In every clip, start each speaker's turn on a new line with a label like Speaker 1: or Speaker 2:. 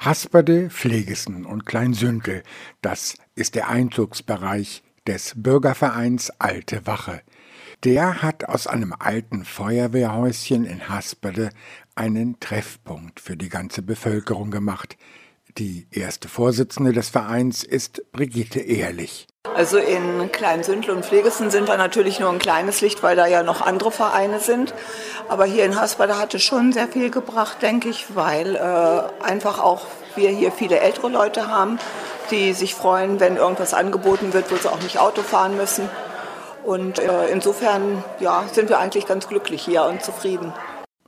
Speaker 1: Hasperde, Pflegesen und Kleinsündel, das ist der Einzugsbereich des Bürgervereins Alte Wache. Der hat aus einem alten Feuerwehrhäuschen in Hasperde einen Treffpunkt für die ganze Bevölkerung gemacht. Die erste Vorsitzende des Vereins ist Brigitte Ehrlich.
Speaker 2: Also in Kleinsündel und Pflegesen sind wir natürlich nur ein kleines Licht, weil da ja noch andere Vereine sind. Aber hier in Haspada hat es schon sehr viel gebracht, denke ich, weil äh, einfach auch wir hier viele ältere Leute haben, die sich freuen, wenn irgendwas angeboten wird, wo sie auch nicht Auto fahren müssen. Und äh, insofern ja, sind wir eigentlich ganz glücklich hier und zufrieden.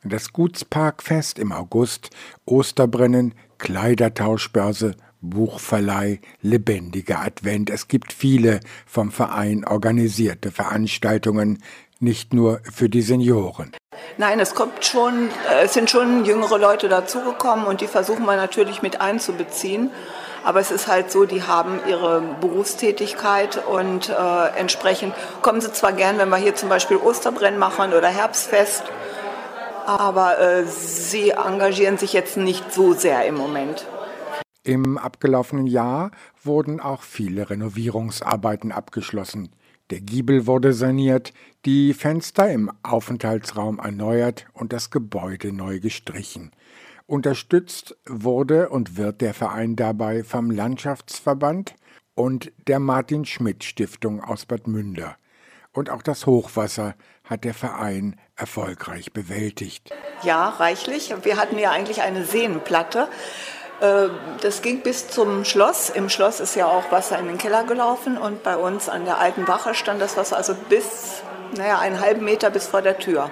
Speaker 1: Das Gutsparkfest im August, Osterbrennen, Kleidertauschbörse, Buchverleih, lebendiger Advent. Es gibt viele vom Verein organisierte Veranstaltungen, nicht nur für die Senioren.
Speaker 2: Nein, es kommt schon, äh, es sind schon jüngere Leute dazugekommen und die versuchen wir natürlich mit einzubeziehen. Aber es ist halt so, die haben ihre Berufstätigkeit und äh, entsprechend kommen sie zwar gern, wenn wir hier zum Beispiel Osterbrennen machen oder Herbstfest, aber äh, sie engagieren sich jetzt nicht so sehr im Moment.
Speaker 1: Im abgelaufenen Jahr wurden auch viele Renovierungsarbeiten abgeschlossen. Der Giebel wurde saniert, die Fenster im Aufenthaltsraum erneuert und das Gebäude neu gestrichen. Unterstützt wurde und wird der Verein dabei vom Landschaftsverband und der Martin Schmidt Stiftung aus Bad Münder. Und auch das Hochwasser hat der Verein erfolgreich bewältigt.
Speaker 2: Ja, reichlich. Wir hatten ja eigentlich eine Seenplatte. Äh, das ging bis zum Schloss. Im Schloss ist ja auch Wasser in den Keller gelaufen und bei uns an der alten Wache stand das Wasser also bis, naja, einen halben Meter bis vor der Tür.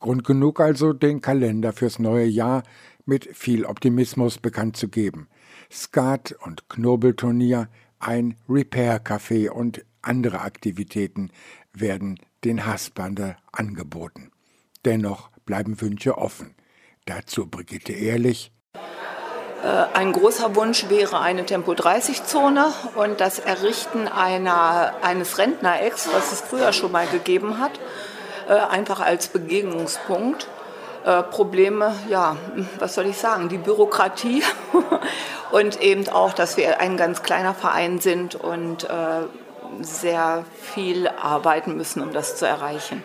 Speaker 1: Grund genug also, den Kalender fürs neue Jahr mit viel Optimismus bekannt zu geben. Skat- und Knobelturnier, ein Repair-Café und andere Aktivitäten werden den Hasbander angeboten. Dennoch bleiben Wünsche offen. Dazu Brigitte Ehrlich,
Speaker 2: äh, ein großer Wunsch wäre eine Tempo-30-Zone und das Errichten einer, eines Rentnerecks, was es früher schon mal gegeben hat, äh, einfach als Begegnungspunkt. Äh, Probleme, ja, was soll ich sagen, die Bürokratie und eben auch, dass wir ein ganz kleiner Verein sind und sehr viel arbeiten müssen, um das zu erreichen.